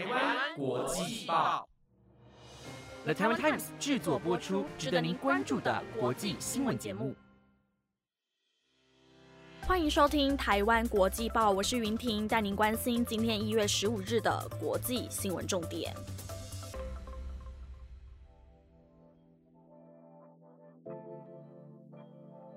台湾国际报，The Taiwan Times 制作播出，值得您关注的国际新闻节目。欢迎收听台湾国际报，我是云婷，带您关心今天一月十五日的国际新闻重点。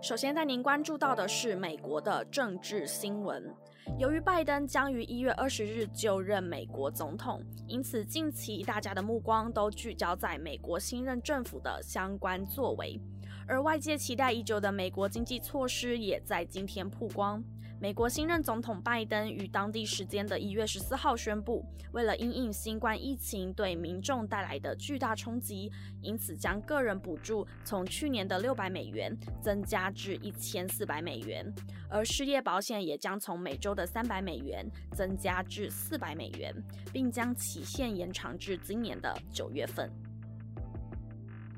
首先带您关注到的是美国的政治新闻。由于拜登将于一月二十日就任美国总统，因此近期大家的目光都聚焦在美国新任政府的相关作为，而外界期待已久的美国经济措施也在今天曝光。美国新任总统拜登于当地时间的一月十四号宣布，为了因应新冠疫情对民众带来的巨大冲击，因此将个人补助从去年的六百美元增加至一千四百美元，而失业保险也将从每周的三百美元增加至四百美元，并将期限延长至今年的九月份。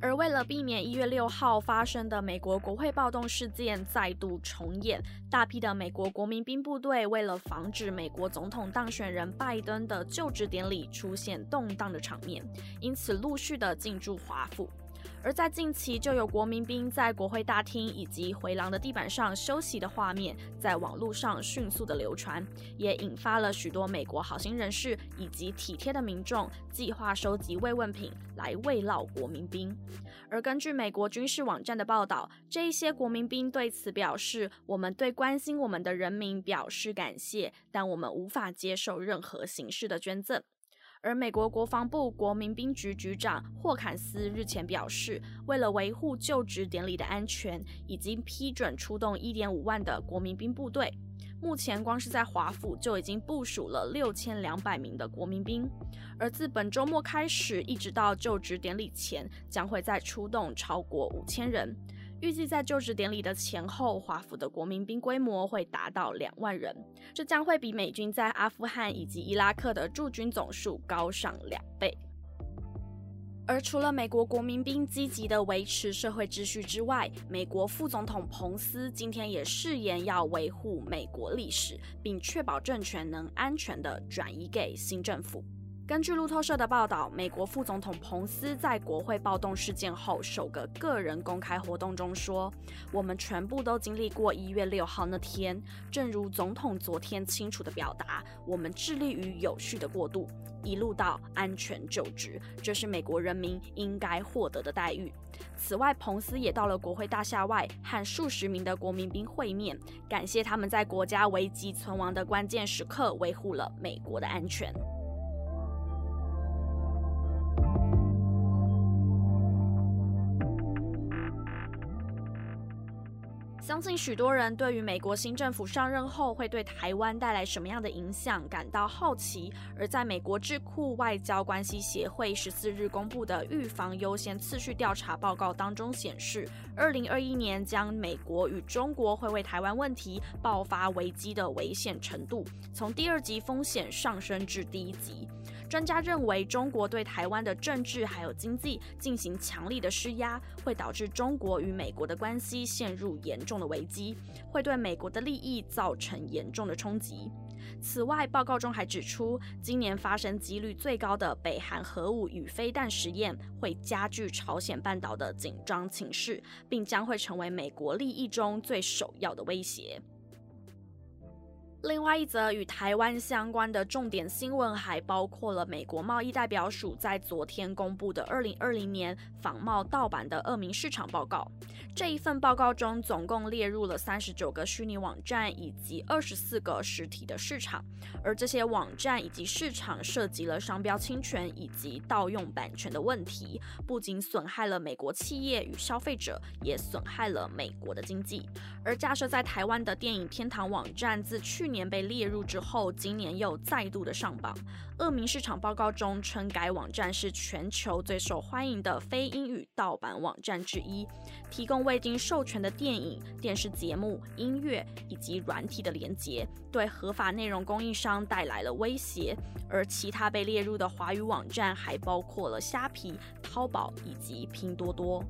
而为了避免一月六号发生的美国国会暴动事件再度重演，大批的美国国民兵部队为了防止美国总统当选人拜登的就职典礼出现动荡的场面，因此陆续的进驻华府。而在近期，就有国民兵在国会大厅以及回廊的地板上休息的画面，在网络上迅速的流传，也引发了许多美国好心人士以及体贴的民众计划收集慰问品来慰劳国民兵。而根据美国军事网站的报道，这一些国民兵对此表示：“我们对关心我们的人民表示感谢，但我们无法接受任何形式的捐赠。”而美国国防部国民兵局局长霍坎斯日前表示，为了维护就职典礼的安全，已经批准出动1.5万的国民兵部队。目前，光是在华府就已经部署了6200名的国民兵，而自本周末开始，一直到就职典礼前，将会再出动超过5000人。预计在就职典礼的前后，华府的国民兵规模会达到两万人，这将会比美军在阿富汗以及伊拉克的驻军总数高上两倍。而除了美国国民兵积极的维持社会秩序之外，美国副总统彭斯今天也誓言要维护美国历史，并确保政权能安全的转移给新政府。根据路透社的报道，美国副总统彭斯在国会暴动事件后首个个人公开活动中说：“我们全部都经历过一月六号那天，正如总统昨天清楚地表达，我们致力于有序的过渡，一路到安全就职，这是美国人民应该获得的待遇。”此外，彭斯也到了国会大厦外，和数十名的国民兵会面，感谢他们在国家危急存亡的关键时刻维护了美国的安全。相信许多人对于美国新政府上任后会对台湾带来什么样的影响感到好奇。而在美国智库外交关系协会十四日公布的预防优先次序调查报告当中显示，二零二一年将美国与中国会为台湾问题爆发危机的危险程度从第二级风险上升至第一级。专家认为，中国对台湾的政治还有经济进行强力的施压，会导致中国与美国的关系陷入严重的危机，会对美国的利益造成严重的冲击。此外，报告中还指出，今年发生几率最高的北韩核武与飞弹实验，会加剧朝鲜半岛的紧张情势，并将会成为美国利益中最首要的威胁。另外一则与台湾相关的重点新闻，还包括了美国贸易代表署在昨天公布的二零二零年仿冒盗版的恶名市场报告。这一份报告中，总共列入了三十九个虚拟网站以及二十四个实体的市场，而这些网站以及市场涉及了商标侵权以及盗用版权的问题，不仅损害了美国企业与消费者，也损害了美国的经济。而架设在台湾的电影天堂网站，自去年被列入之后，今年又再度的上榜。恶名市场报告中称，该网站是全球最受欢迎的非英语盗版网站之一，提供未经授权的电影、电视节目、音乐以及软体的连接，对合法内容供应商带来了威胁。而其他被列入的华语网站还包括了虾皮、淘宝以及拼多多。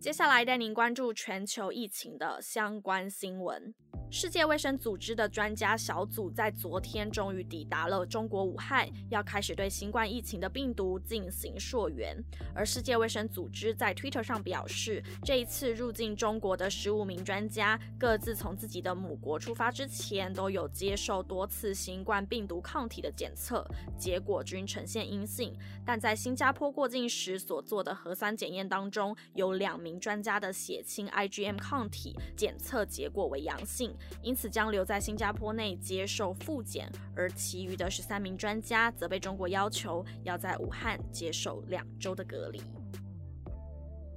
接下来带您关注全球疫情的相关新闻。世界卫生组织的专家小组在昨天终于抵达了中国武汉，要开始对新冠疫情的病毒进行溯源。而世界卫生组织在 Twitter 上表示，这一次入境中国的十五名专家，各自从自己的母国出发之前，都有接受多次新冠病毒抗体的检测，结果均呈现阴性。但在新加坡过境时所做的核酸检验当中，有两名专家的血清 IgM 抗体检测结果为阳性。因此将留在新加坡内接受复检，而其余的十三名专家则被中国要求要在武汉接受两周的隔离。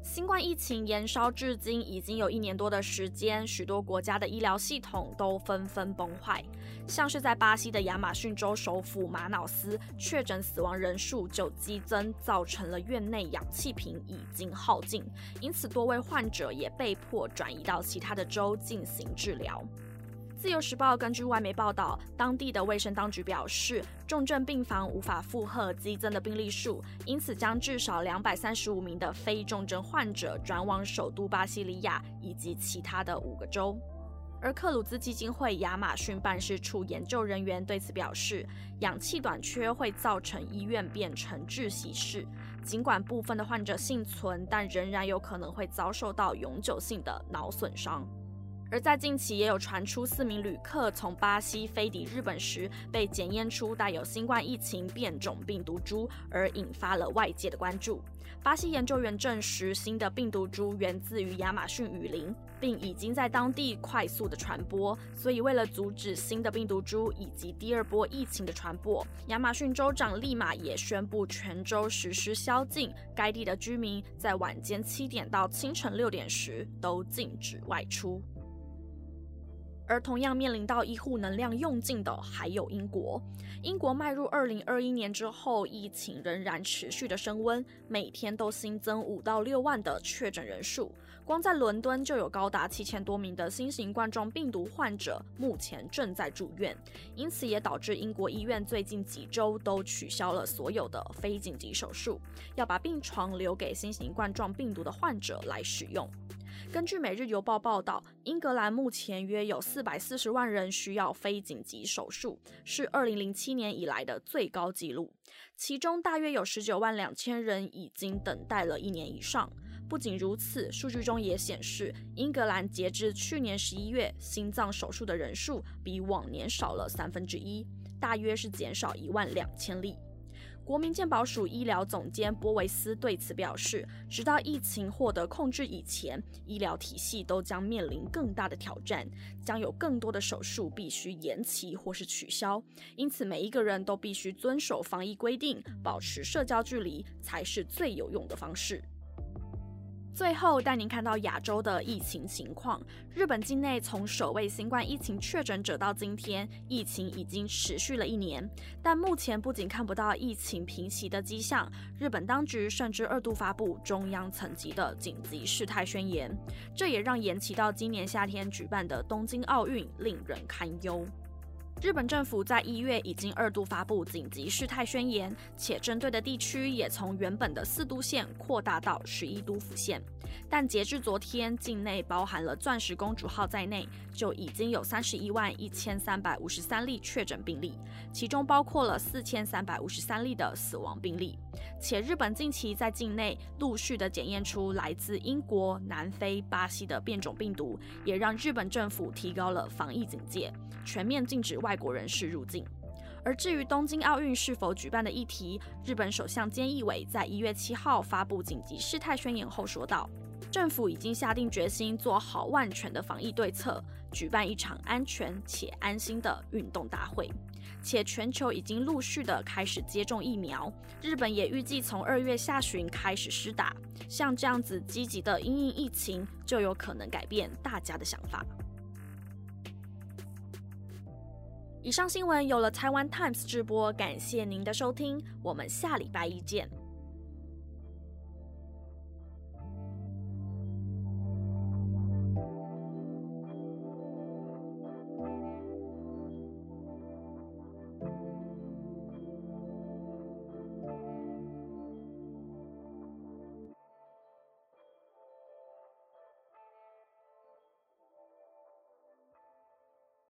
新冠疫情延烧至今已经有一年多的时间，许多国家的医疗系统都纷纷崩坏。像是在巴西的亚马逊州首府马瑙斯，确诊死亡人数就激增，造成了院内氧气瓶已经耗尽，因此多位患者也被迫转移到其他的州进行治疗。自由时报根据外媒报道，当地的卫生当局表示，重症病房无法负荷激增的病例数，因此将至少两百三十五名的非重症患者转往首都巴西利亚以及其他的五个州。而克鲁兹基金会亚马逊办事处研究人员对此表示，氧气短缺会造成医院变成窒息室，尽管部分的患者幸存，但仍然有可能会遭受到永久性的脑损伤。而在近期，也有传出四名旅客从巴西飞抵日本时，被检验出带有新冠疫情变种病毒株，而引发了外界的关注。巴西研究员证实，新的病毒株源自于亚马逊雨林，并已经在当地快速的传播。所以，为了阻止新的病毒株以及第二波疫情的传播，亚马逊州长立马也宣布全州实施宵禁，该地的居民在晚间七点到清晨六点时都禁止外出。而同样面临到医护能量用尽的，还有英国。英国迈入二零二一年之后，疫情仍然持续的升温，每天都新增五到六万的确诊人数。光在伦敦就有高达七千多名的新型冠状病毒患者目前正在住院，因此也导致英国医院最近几周都取消了所有的非紧急手术，要把病床留给新型冠状病毒的患者来使用。根据《每日邮报》报道，英格兰目前约有四百四十万人需要非紧急手术，是二零零七年以来的最高纪录。其中大约有十九万两千人已经等待了一年以上。不仅如此，数据中也显示，英格兰截至去年十一月，心脏手术的人数比往年少了三分之一，大约是减少一万两千例。国民健保署医疗总监波维斯对此表示，直到疫情获得控制以前，医疗体系都将面临更大的挑战，将有更多的手术必须延期或是取消。因此，每一个人都必须遵守防疫规定，保持社交距离，才是最有用的方式。最后带您看到亚洲的疫情情况。日本境内从首位新冠疫情确诊者到今天，疫情已经持续了一年，但目前不仅看不到疫情平息的迹象，日本当局甚至二度发布中央层级的紧急事态宣言，这也让延期到今年夏天举办的东京奥运令人堪忧。日本政府在一月已经二度发布紧急事态宣言，且针对的地区也从原本的四都县扩大到十一都府县。但截至昨天，境内包含了钻石公主号在内，就已经有三十一万一千三百五十三例确诊病例，其中包括了四千三百五十三例的死亡病例。且日本近期在境内陆续的检验出来自英国、南非、巴西的变种病毒，也让日本政府提高了防疫警戒，全面禁止外外国人士入境。而至于东京奥运是否举办的议题，日本首相菅义伟在一月七号发布紧急事态宣言后说道：“政府已经下定决心做好万全的防疫对策，举办一场安全且安心的运动大会。”且全球已经陆续的开始接种疫苗，日本也预计从二月下旬开始施打。像这样子积极的因应疫情，就有可能改变大家的想法。以上新闻有了台湾 Times 直播，感谢您的收听，我们下礼拜一见。